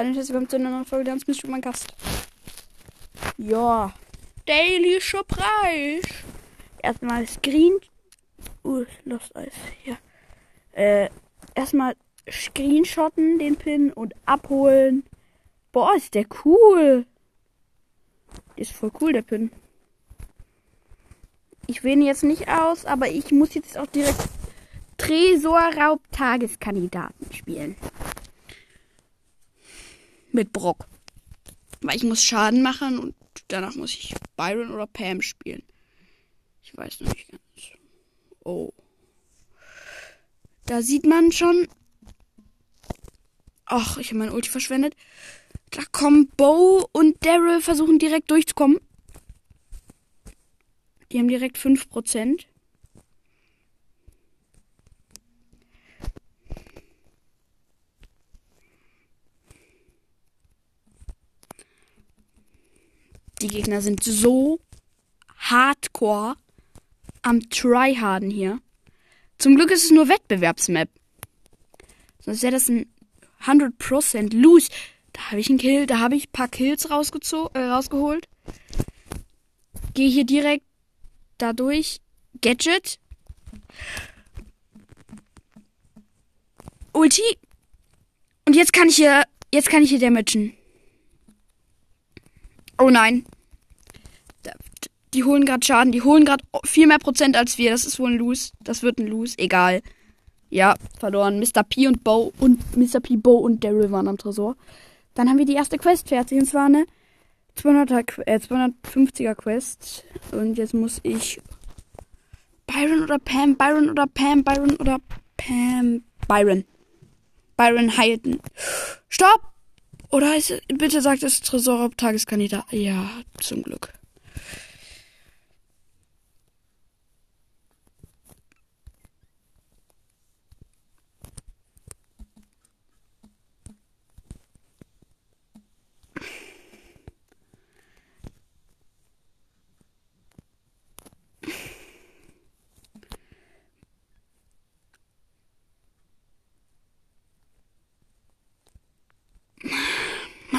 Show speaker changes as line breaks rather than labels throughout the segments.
Hallo, herzlich willkommen zu einer neuen Folge bist du mein Gast. Ja. Daily Surprise. Erstmal Screen. Uh, Lost Eis. Hier. Äh, erstmal screenshotten den Pin und abholen. Boah, ist der cool. Ist voll cool, der Pin. Ich wähle jetzt nicht aus, aber ich muss jetzt auch direkt Tresorraub-Tageskandidaten spielen. Mit Brock. Weil ich muss Schaden machen und danach muss ich Byron oder Pam spielen. Ich weiß noch nicht ganz. Oh. Da sieht man schon. Ach, ich habe mein Ulti verschwendet. Da kommen Bo und Daryl versuchen direkt durchzukommen. Die haben direkt 5%. Die Gegner sind so hardcore am Tryharden hier. Zum Glück ist es nur Wettbewerbsmap. Sonst wäre das ein 100% Lose. Da habe ich einen Kill, da habe ich ein paar Kills äh, rausgeholt. Gehe hier direkt dadurch. Gadget. Ulti. Und jetzt kann ich hier, jetzt kann ich hier damagen. Oh nein. Die holen gerade Schaden. Die holen gerade viel mehr Prozent als wir. Das ist wohl ein Lose. Das wird ein Lose. Egal. Ja, verloren. Mr. P und Bo und Mr. P, Bo und Daryl waren am Tresor. Dann haben wir die erste Quest fertig. Und zwar eine 200er, äh, 250er Quest. Und jetzt muss ich Byron oder Pam, Byron oder Pam, Byron oder Pam, Byron. Byron Hilton. Stopp! Oder ist, bitte sagt es Tresor Tageskandidat. Ja, zum Glück.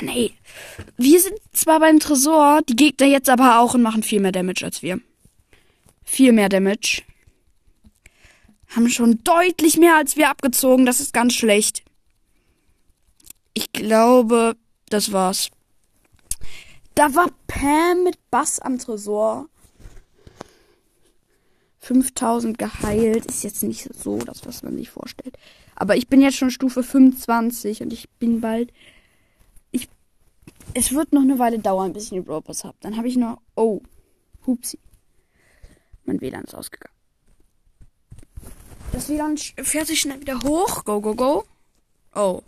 Mann, ey. Wir sind zwar beim Tresor, die Gegner jetzt aber auch und machen viel mehr Damage als wir. Viel mehr Damage. Haben schon deutlich mehr als wir abgezogen. Das ist ganz schlecht. Ich glaube, das war's. Da war Pam mit Bass am Tresor. 5000 geheilt. Ist jetzt nicht so das, was man sich vorstellt. Aber ich bin jetzt schon Stufe 25 und ich bin bald es wird noch eine Weile dauern, bis ich den Brawl Pass habe. Dann habe ich noch. Oh. Hupsi. Mein WLAN ist ausgegangen. Das WLAN fährt sich schnell wieder hoch. Go, go, go. Oh.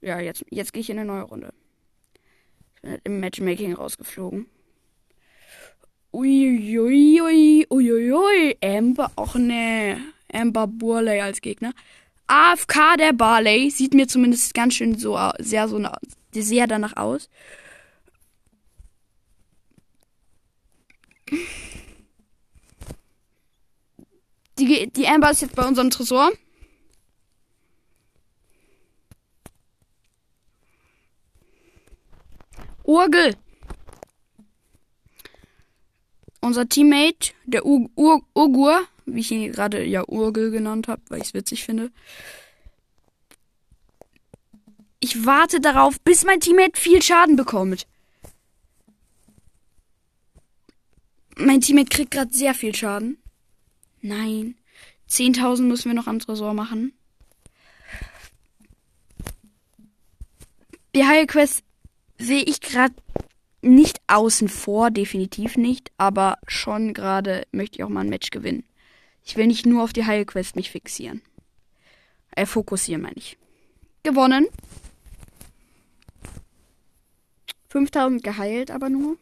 Ja, jetzt, jetzt gehe ich in eine neue Runde. Ich bin halt im Matchmaking rausgeflogen. Uiuiui, uiuiui. Amber, auch ne. Amber Burley als Gegner. AFK der Barley sieht mir zumindest ganz schön so sehr so sehr danach aus. Die, die Amber ist jetzt bei unserem Tresor. Urgel. Unser Teammate, der Ur Ur Urgur, wie ich ihn gerade ja Urgel genannt habe, weil ich es witzig finde, ich warte darauf, bis mein Teammate viel Schaden bekommt. Mein Teammate kriegt gerade sehr viel Schaden. Nein. 10.000 müssen wir noch am Tresor machen. Die Heilquest sehe ich gerade nicht außen vor, definitiv nicht, aber schon gerade möchte ich auch mal ein Match gewinnen. Ich will nicht nur auf die Heilquest mich fixieren. Äh, fokussieren meine ich. Gewonnen. 5000 geheilt aber nur.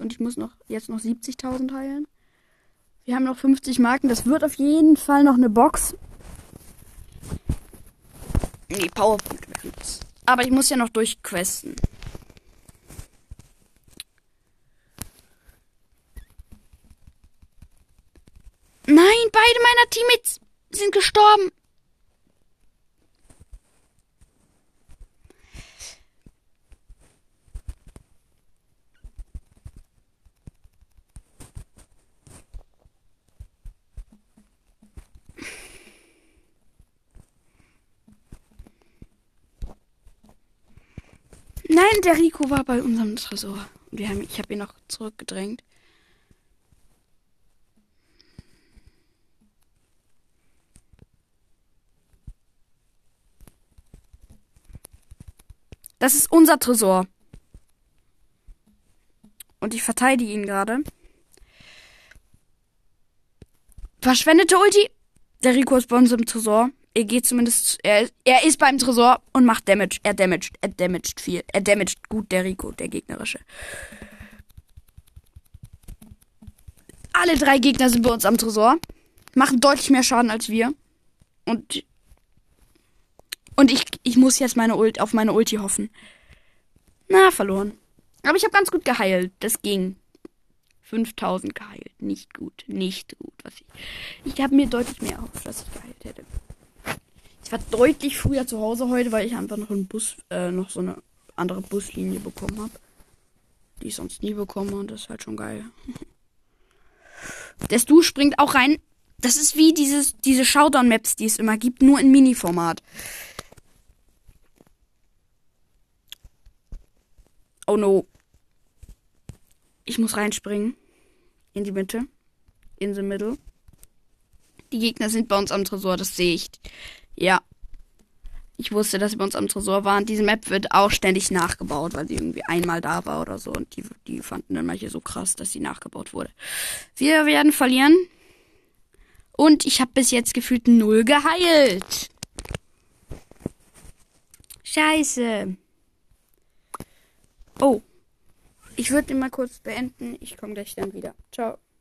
Und ich muss noch jetzt noch 70.000 heilen. Wir haben noch 50 Marken. Das wird auf jeden Fall noch eine Box. Nee, Powerpunkte werden das. Aber ich muss ja noch durchquesten. Nein, beide meiner Teammates sind gestorben. Nein, der Rico war bei unserem Tresor. Wir haben, ich habe ihn noch zurückgedrängt. Das ist unser Tresor. Und ich verteidige ihn gerade. Verschwendete Ulti. Der Rico ist bei uns im Tresor. Er geht zumindest. Er, er ist beim Tresor und macht Damage. Er damaged. Er damaged viel. Er damaged gut, der Rico, der gegnerische. Alle drei Gegner sind bei uns am Tresor. Machen deutlich mehr Schaden als wir. Und. Und ich, ich muss jetzt meine Ult, auf meine Ulti hoffen. Na, verloren. Aber ich habe ganz gut geheilt. Das ging. 5000 geheilt. Nicht gut. Nicht gut. Was ich ich habe mir deutlich mehr erhofft, dass ich geheilt hätte. Ich war deutlich früher zu Hause heute, weil ich einfach noch einen Bus, äh, noch so eine andere Buslinie bekommen habe. Die ich sonst nie bekomme und das ist halt schon geil. Der Stu springt auch rein. Das ist wie dieses, diese Showdown-Maps, die es immer gibt, nur in Mini-Format. Oh no. Ich muss reinspringen. In die Mitte. In the middle. Die Gegner sind bei uns am Tresor, das sehe ich. Ja. Ich wusste, dass sie bei uns am Tresor waren. Diese Map wird auch ständig nachgebaut, weil sie irgendwie einmal da war oder so. Und die, die fanden dann manche so krass, dass sie nachgebaut wurde. Wir werden verlieren. Und ich habe bis jetzt gefühlt null geheilt. Scheiße. Oh. Ich würde ihn mal kurz beenden. Ich komme gleich dann wieder. Ciao.